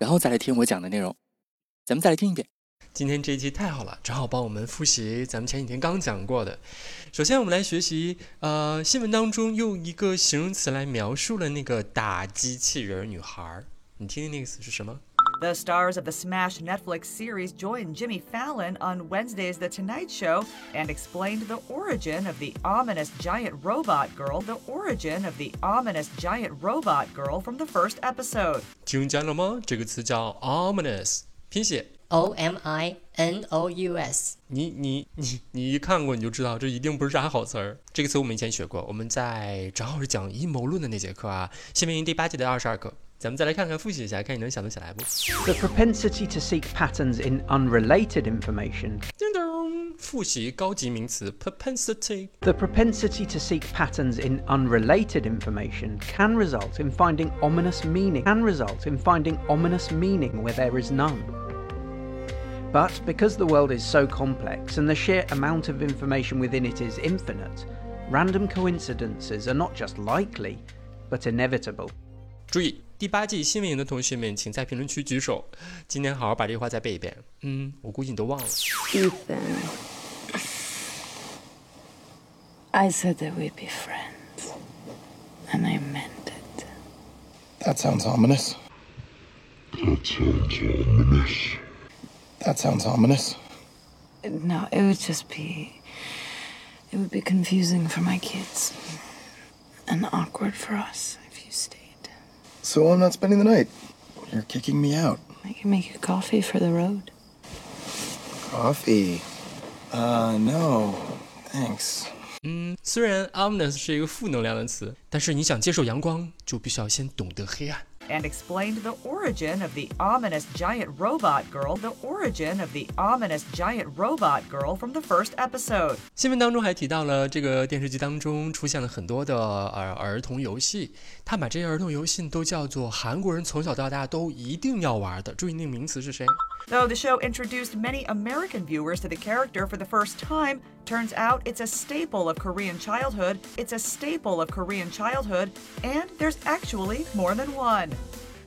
然后再来听我讲的内容。咱们再来听一遍。今天这一期太好了，正好帮我们复习咱们前几天刚讲过的。首先，我们来学习，呃，新闻当中用一个形容词来描述了那个打机器人女孩。你听听那个词是什么 ？The stars of the smash Netflix series joined Jimmy Fallon on Wednesday's The Tonight Show and explained the origin of the ominous giant robot girl, the origin of the ominous giant robot girl from the first episode. 听见了吗？这个词叫 ominous，拼写 O M I N O U S。你你你你一看过你就知道，这一定不是啥好词儿。这个词我们以前学过，我们在正好是讲阴谋论的那节课啊，新闻营第八季的二十二课。 咱们再来看看，复习一下，看你能想得起来不？The propensity to seek patterns in unrelated information。叮咚，复习高级名词 propensity。The propensity to seek patterns in unrelated information can result in finding ominous meaning. Can result in finding ominous meaning where there is none. But because the world is so complex and the sheer amount of information within it is infinite, random coincidences are not just likely, but inevitable. 注意，第八季新闻营的同学们，请在评论区举手。今天好好把这句话再背一遍。嗯，我估计你都忘了。Ethan, I said that we'd be friends, and I meant it. That sounds ominous. That sounds ominous. That sounds ominous. No, it would just be. It would be confusing for my kids. And awkward for us if you stayed. So I'm not spending the night. You're kicking me out. I can make you coffee for the road. Coffee? Uh, no. Thanks. 嗯，虽然 ominous 是一个负能量的词，但是你想接受阳光，就必须要先懂得黑暗。 And explained the origin of the ominous giant robot girl, the origin of the ominous giant robot girl from the first episode. 新闻当中还提到了这个电视剧当中出现了很多的儿儿童游戏，他把这些儿童游戏都叫做韩国人从小到大都一定要玩的。注意那个名词是谁 ？Though the show introduced many American viewers to the character for the first time, turns out it's a staple of Korean childhood. It's a staple of Korean childhood, and there's actually more than one.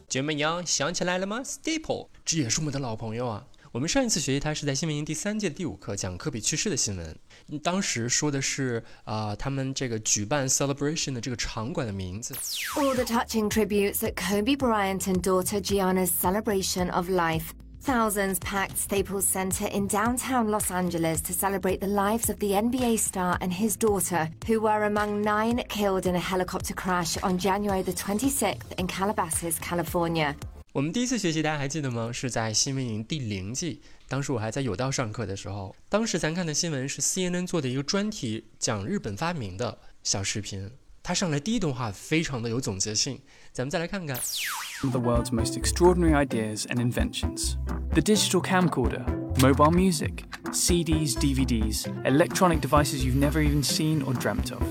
怎么样？想起来了吗？Staple，这也是我们的老朋友啊。我们上一次学习它是在新闻营第三届的第五课讲科比去世的新闻，当时说的是啊、呃，他们这个举办 celebration 的这个场馆的名字。All the touching tributes at Kobe Bryant and daughter Gianna's celebration of life. Thousands packed Staples Center in downtown Los Angeles to celebrate the lives of the NBA star and his daughter, who were among nine killed in a helicopter crash on January the 26th in Calabasas, California. 我们第一次学习，大家还记得吗？是在新闻营第零季，当时我还在有道上课的时候，当时咱看的新闻是 CNN 做的一个专题，讲日本发明的小视频。 它上来第一段话非常的有总结性，咱们再来看看。The world's most extraordinary ideas and inventions: the digital camcorder, mobile music, CDs, DVDs, electronic devices you've never even seen or dreamt of,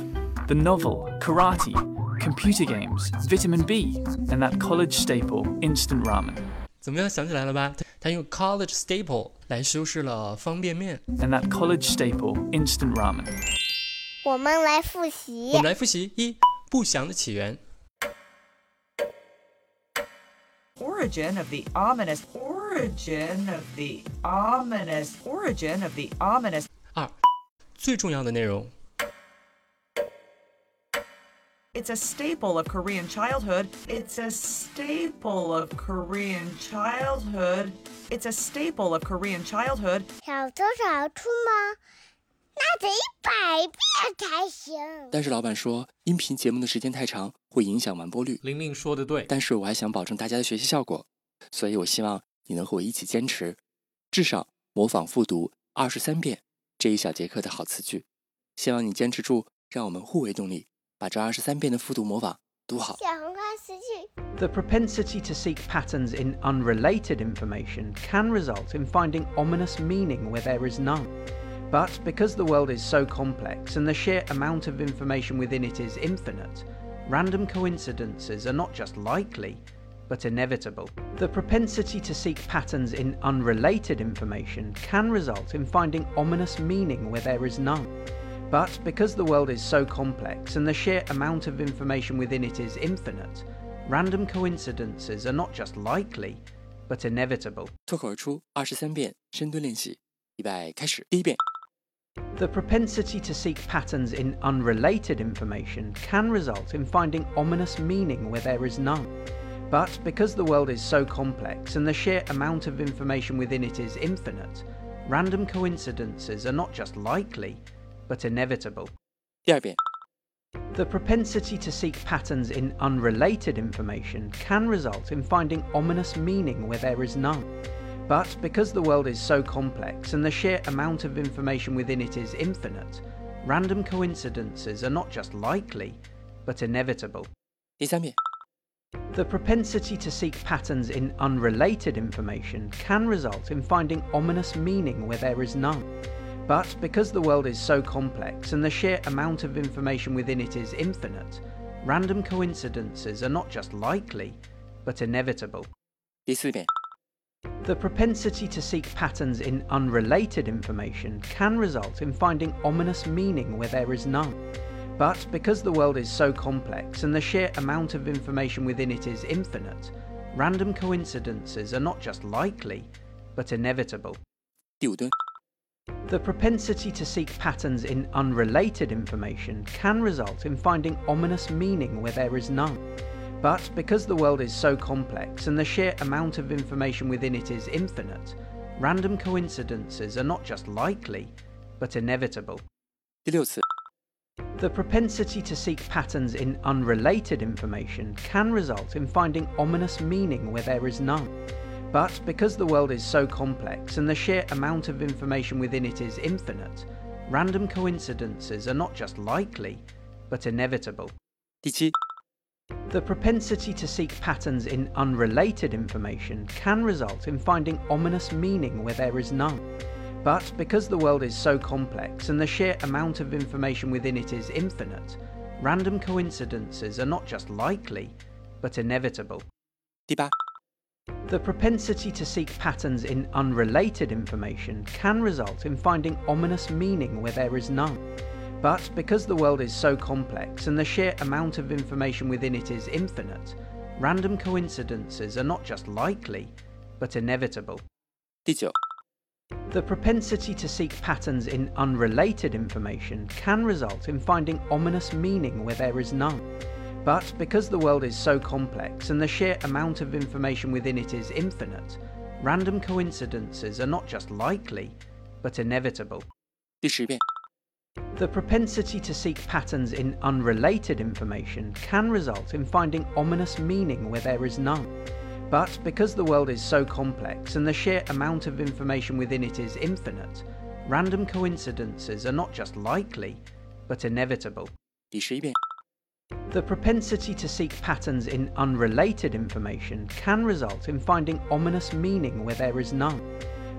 the novel, karate, computer games, vitamin B, and that college staple, instant ramen. 怎么样，想起来了吧？他用 college staple 来修饰了方便面。And that college staple, instant ramen. 我们来复习。我们来复习一不祥的起源。Origin of the ominous. Origin of the ominous. Origin of the ominous. 二最重要的内容。It's a staple of Korean childhood. It's a staple of Korean childhood. It's a staple of Korean childhood. 小偷找出吗？ 那得一百遍才行。但是老板说，音频节目的时间太长，会影响完播率。玲玲说的对，但是我还想保证大家的学习效果，所以我希望你能和我一起坚持，至少模仿复读二十三遍这一小节课的好词句。希望你坚持住，让我们互为动力，把这二十三遍的复读模仿读好。小红花词句。The propensity to seek patterns in unrelated information can result in finding ominous meaning where there is none. But because the world is so complex and the sheer amount of information within it is infinite, random coincidences are not just likely, but inevitable. The propensity to seek patterns in unrelated information can result in finding ominous meaning where there is none. But because the world is so complex and the sheer amount of information within it is infinite, random coincidences are not just likely, but inevitable. 脱口而出二十三遍深蹲练习，预备开始。第一遍， the propensity to seek patterns in unrelated information can result in finding ominous meaning where there is none. But because the world is so complex and the sheer amount of information within it is infinite, random coincidences are not just likely, but inevitable. The propensity to seek patterns in unrelated information can result in finding ominous meaning where there is none. But because the world is so complex and the sheer amount of information within it is infinite, random coincidences are not just likely, but inevitable. 第三遍， The propensity to seek patterns in unrelated information can result in finding ominous meaning where there is none. But because the world is so complex and the sheer amount of information within it is infinite, random coincidences are not just likely, but inevitable. 第四遍， The propensity to seek patterns in unrelated information can result in finding ominous meaning where there is none. But because the world is so complex and the sheer amount of information within it is infinite, random coincidences are not just likely, but inevitable. The propensity to seek patterns in unrelated information can result in finding ominous meaning where there is none. But because the world is so complex and the sheer amount of information within it is infinite, random coincidences are not just likely, but inevitable. The propensity to seek patterns in unrelated information can result in finding ominous meaning where there is none. But because the world is so complex and the sheer amount of information within it is infinite, random coincidences are not just likely, but inevitable. 第七, the propensity to seek patterns in unrelated information can result in finding ominous meaning where there is none. But because the world is so complex and the sheer amount of information within it is infinite, random coincidences are not just likely, but inevitable. The propensity to seek patterns in unrelated information can result in finding ominous meaning where there is none. But because the world is so complex and the sheer amount of information within it is infinite, random coincidences are not just likely, but inevitable. 第九， The propensity to seek patterns in unrelated information can result in finding ominous meaning where there is none. But because the world is so complex and the sheer amount of information within it is infinite, random coincidences are not just likely, but inevitable. 第十遍， the propensity to seek patterns in unrelated information can result in finding ominous meaning where there is none. But because the world is so complex and the sheer amount of information within it is infinite, random coincidences are not just likely, but inevitable. The propensity to seek patterns in unrelated information can result in finding ominous meaning where there is none.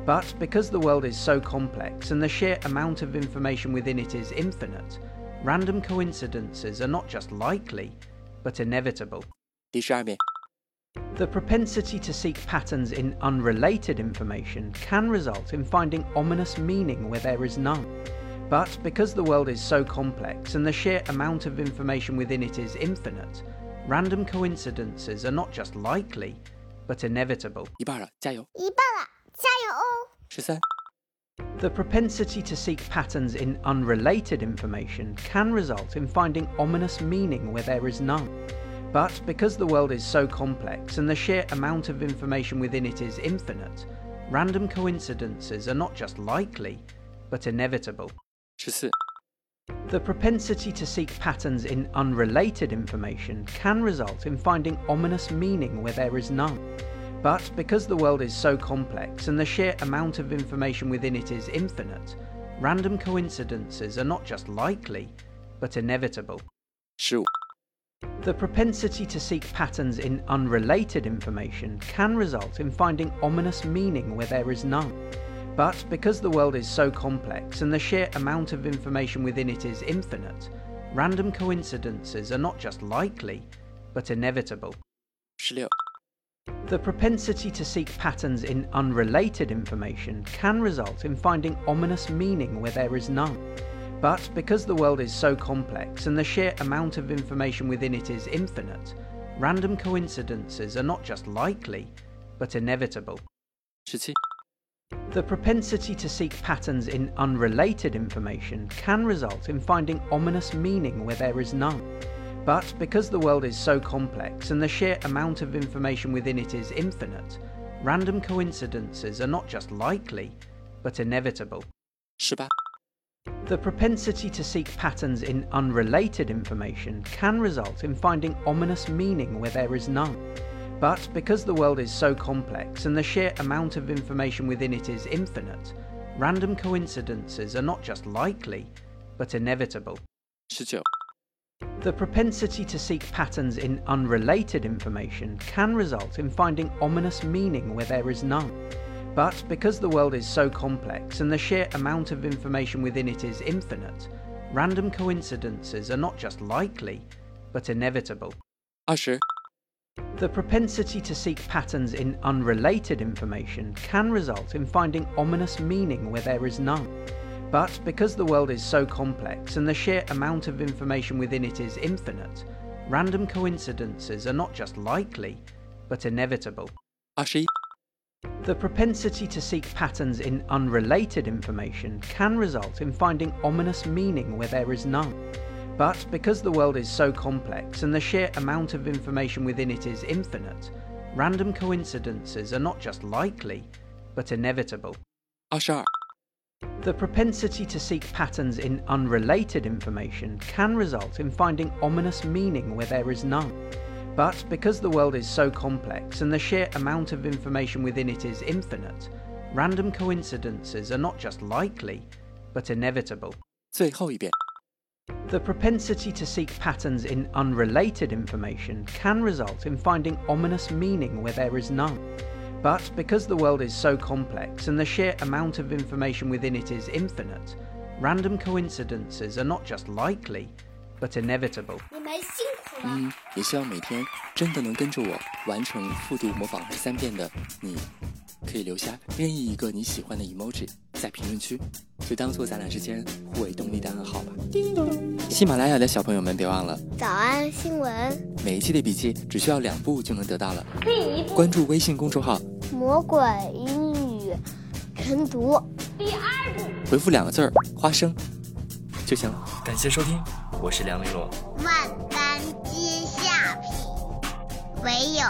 But because the world is so complex and the sheer amount of information within it is infinite, random coincidences are not just likely, but inevitable. 第十二遍， The propensity to seek patterns in unrelated information can result in finding ominous meaning where there is none. But because the world is so complex and the sheer amount of information within it is infinite, random coincidences are not just likely, but inevitable. 一半了，加油！一半了，加油 the propensity to seek patterns in unrelated information can result in finding ominous meaning where there is none. But because the world is so complex and the sheer amount of information within it is infinite, random coincidences are not just likely, but inevitable. The propensity to seek patterns in unrelated information can result in finding ominous meaning where there is none. But because the world is so complex and the sheer amount of information within it is infinite, random coincidences are not just likely, but inevitable. Sure. The propensity to seek patterns in unrelated information can result in finding ominous meaning where there is none. But because the world is so complex and the sheer amount of information within it is infinite, random coincidences are not just likely, but inevitable. Sure. The propensity to seek patterns in unrelated information can result in finding ominous meaning where there is none. But because the world is so complex and the sheer amount of information within it is infinite, random coincidences are not just likely, but inevitable. The propensity to seek patterns in unrelated information can result in finding ominous meaning where there is none. But because the world is so complex and the sheer amount of information within it is infinite, random coincidences are not just likely, but inevitable. The propensity to seek patterns in unrelated information can result in finding ominous meaning where there is none. But because the world is so complex and the sheer amount of information within it is infinite, random coincidences are not just likely, but inevitable. 19. The propensity to seek patterns in unrelated information can result in finding ominous meaning where there is none. But because the world is so complex and the sheer amount of information within it is infinite, random coincidences are not just likely, but inevitable. Usher. The propensity to seek patterns in unrelated information can result in finding ominous meaning where there is none. But because the world is so complex and the sheer amount of information within it is infinite, random coincidences are not just likely, but inevitable. Ashi. The propensity to seek patterns in unrelated information can result in finding ominous meaning where there is none. But because the world is so complex and the sheer amount of information within it is infinite, random coincidences are not just likely, but inevitable. Ashar. The propensity to seek patterns in unrelated information can result in finding ominous meaning where there is none. But because the world is so complex and the sheer amount of information within it is infinite, random coincidences are not just likely, but inevitable. 最后一遍。 The propensity to seek patterns in unrelated information can result in finding ominous meaning where there is none. But because the world is so complex and the sheer amount of information within it is infinite, random coincidences are not just likely, but inevitable. 你们辛苦了。嗯，也希望每天真的能跟着我完成复读模仿三遍的你，可以留下任意一个你喜欢的 emoji 在评论区，就当做咱俩之间互为动力的暗号吧。喜马拉雅的小朋友们，别忘了早安新闻，每一期的笔记只需要两步就能得到了。第一步，关注微信公众号， 魔鬼英语晨读。第二步，回复两个字儿“花生”就行了。感谢收听，我是梁玲珑。万般皆下品，唯有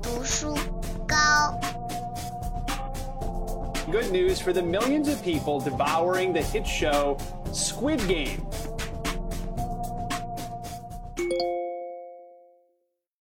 读书高。Good news for the millions of people devouring the hit show Squid Game.